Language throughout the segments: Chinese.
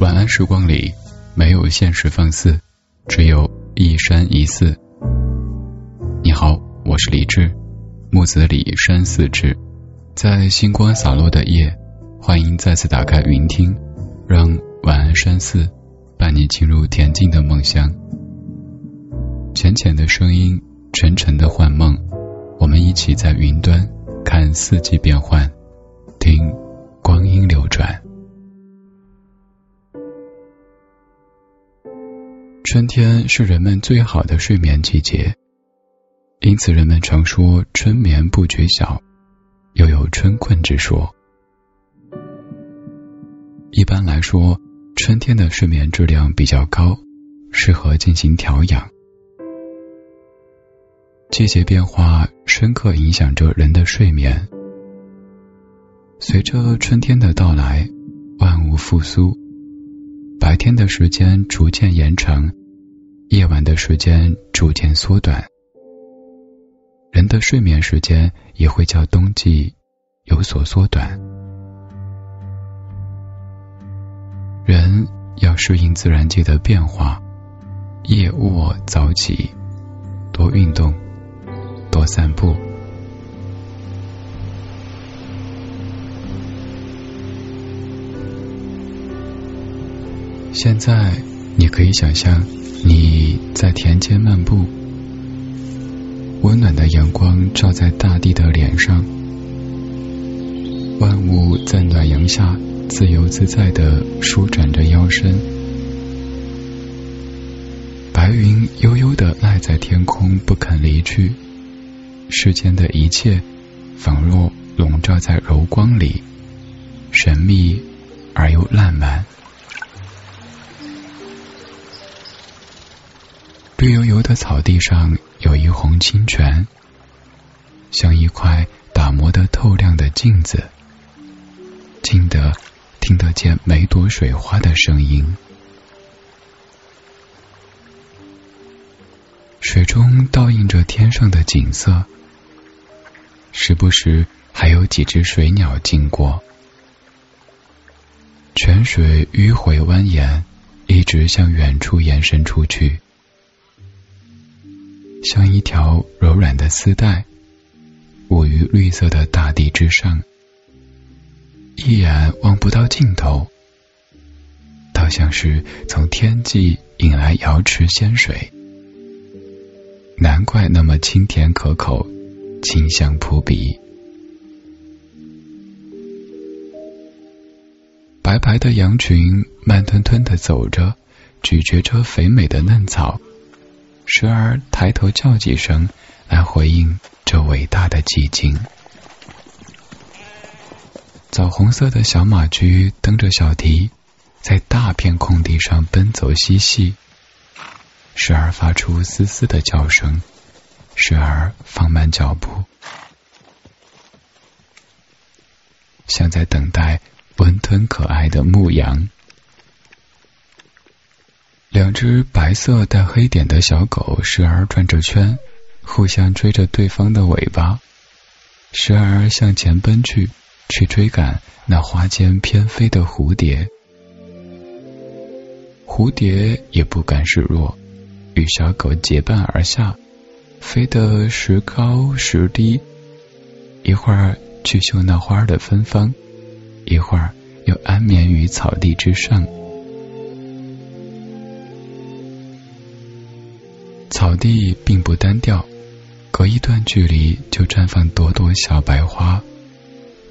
晚安时光里，没有现实放肆，只有一山一寺。你好，我是李志，木子李山寺志，在星光洒落的夜，欢迎再次打开云听，让晚安山寺伴你进入恬静的梦乡。浅浅的声音，沉沉的幻梦，我们一起在云端看四季变换，听光阴流转。春天是人们最好的睡眠季节，因此人们常说春眠不觉晓，又有春困之说。一般来说，春天的睡眠质量比较高，适合进行调养。季节变化深刻影响着人的睡眠。随着春天的到来，万物复苏，白天的时间逐渐延长。夜晚的时间逐渐缩短，人的睡眠时间也会较冬季有所缩短。人要适应自然界的变化，夜卧早起，多运动，多散步。现在你可以想象。你在田间漫步，温暖的阳光照在大地的脸上，万物在暖阳下自由自在的舒展着腰身，白云悠悠的赖在天空不肯离去，世间的一切仿若笼罩在柔光里，神秘而又烂漫。绿油油的草地上有一泓清泉，像一块打磨的透亮的镜子，静得听得见每朵水花的声音。水中倒映着天上的景色，时不时还有几只水鸟经过。泉水迂回蜿蜒，一直向远处延伸出去。像一条柔软的丝带，舞于绿色的大地之上，一眼望不到尽头，倒像是从天际引来瑶池仙水，难怪那么清甜可口，清香扑鼻。白白的羊群慢吞吞的走着，咀嚼着肥美的嫩草。时而抬头叫几声，来回应这伟大的寂静。枣红色的小马驹蹬着小蹄，在大片空地上奔走嬉戏，时而发出嘶嘶的叫声，时而放慢脚步，像在等待温吞可爱的牧羊。两只白色带黑点的小狗时而转着圈，互相追着对方的尾巴；时而向前奔去，去追赶那花间翩飞的蝴蝶。蝴蝶也不甘示弱，与小狗结伴而下，飞得时高时低，一会儿去嗅那花的芬芳，一会儿又安眠于草地之上。草地并不单调，隔一段距离就绽放朵朵小白花，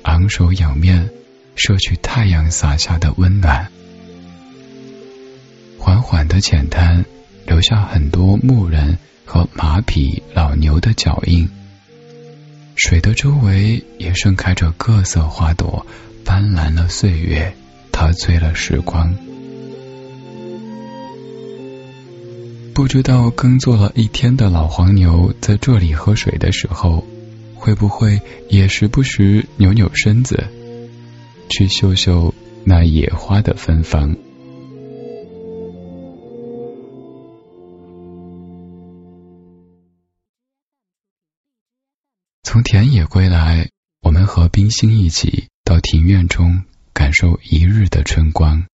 昂首仰面，摄取太阳洒下的温暖。缓缓的浅滩留下很多牧人和马匹、老牛的脚印。水的周围也盛开着各色花朵，斑斓了岁月，陶醉了时光。不知道耕作了一天的老黄牛在这里喝水的时候，会不会也时不时扭扭身子，去嗅嗅那野花的芬芳？从田野归来，我们和冰心一起到庭院中感受一日的春光。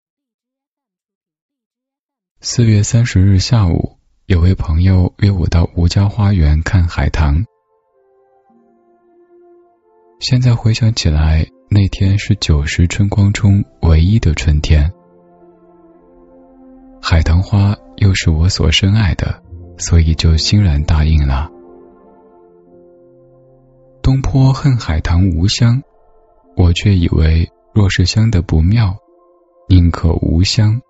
四月三十日下午，有位朋友约我到吴家花园看海棠。现在回想起来，那天是九十春光中唯一的春天。海棠花又是我所深爱的，所以就欣然答应了。东坡恨海棠无香，我却以为若是香的不妙，宁可无香。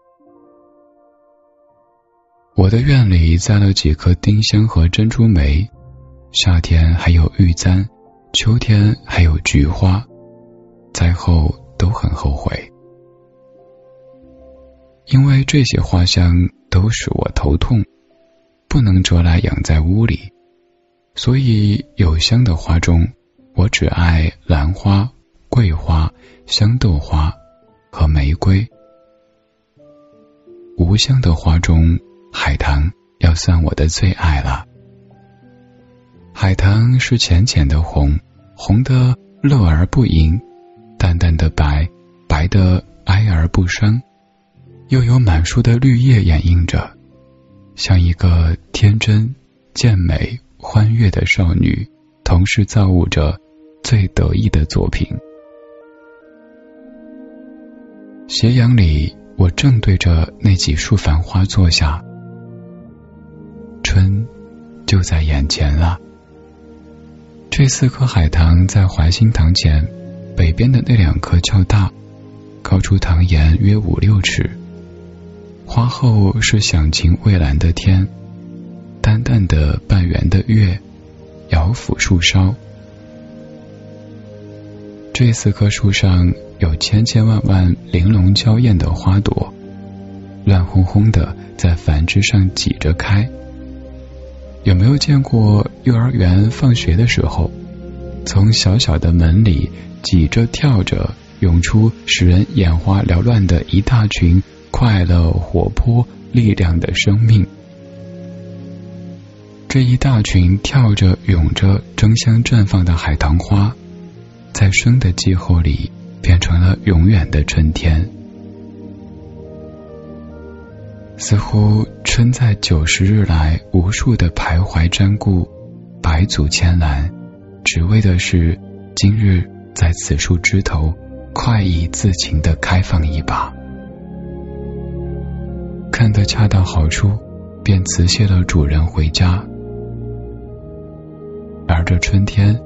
我的院里栽了几棵丁香和珍珠梅，夏天还有玉簪。秋天还有菊花，栽后都很后悔，因为这些花香都使我头痛，不能折来养在屋里，所以有香的花中，我只爱兰花、桂花、香豆花和玫瑰；无香的花中，海棠要算我的最爱了。海棠是浅浅的红，红的乐而不淫；淡淡的白，白的哀而不伤。又有满树的绿叶掩映着，像一个天真、健美、欢悦的少女，同时造物着最得意的作品。斜阳里，我正对着那几束繁花坐下，就在眼前了。这四棵海棠在怀新堂前，北边的那两棵较大，高出堂檐约五六尺。花后是响晴蔚蓝的天，淡淡的半圆的月，摇抚树梢。这四棵树上有千千万万玲珑娇艳的花朵，乱哄哄的在繁枝上挤着开。有没有见过幼儿园放学的时候，从小小的门里挤着跳着涌出使人眼花缭乱的一大群快乐、活泼、力量的生命？这一大群跳着、涌着、争相绽放的海棠花，在生的季候里变成了永远的春天。似乎春在九十日来无数的徘徊瞻顾，百阻千拦，只为的是今日在此树枝头快意自情的开放一把，看得恰到好处，便辞谢了主人回家，而这春天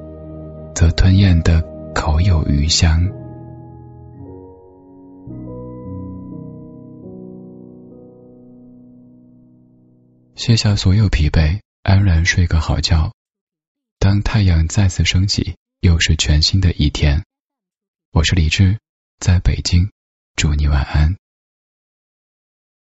则吞咽的口有余香。卸下所有疲惫，安然睡个好觉。当太阳再次升起，又是全新的一天。我是李志，在北京，祝你晚安。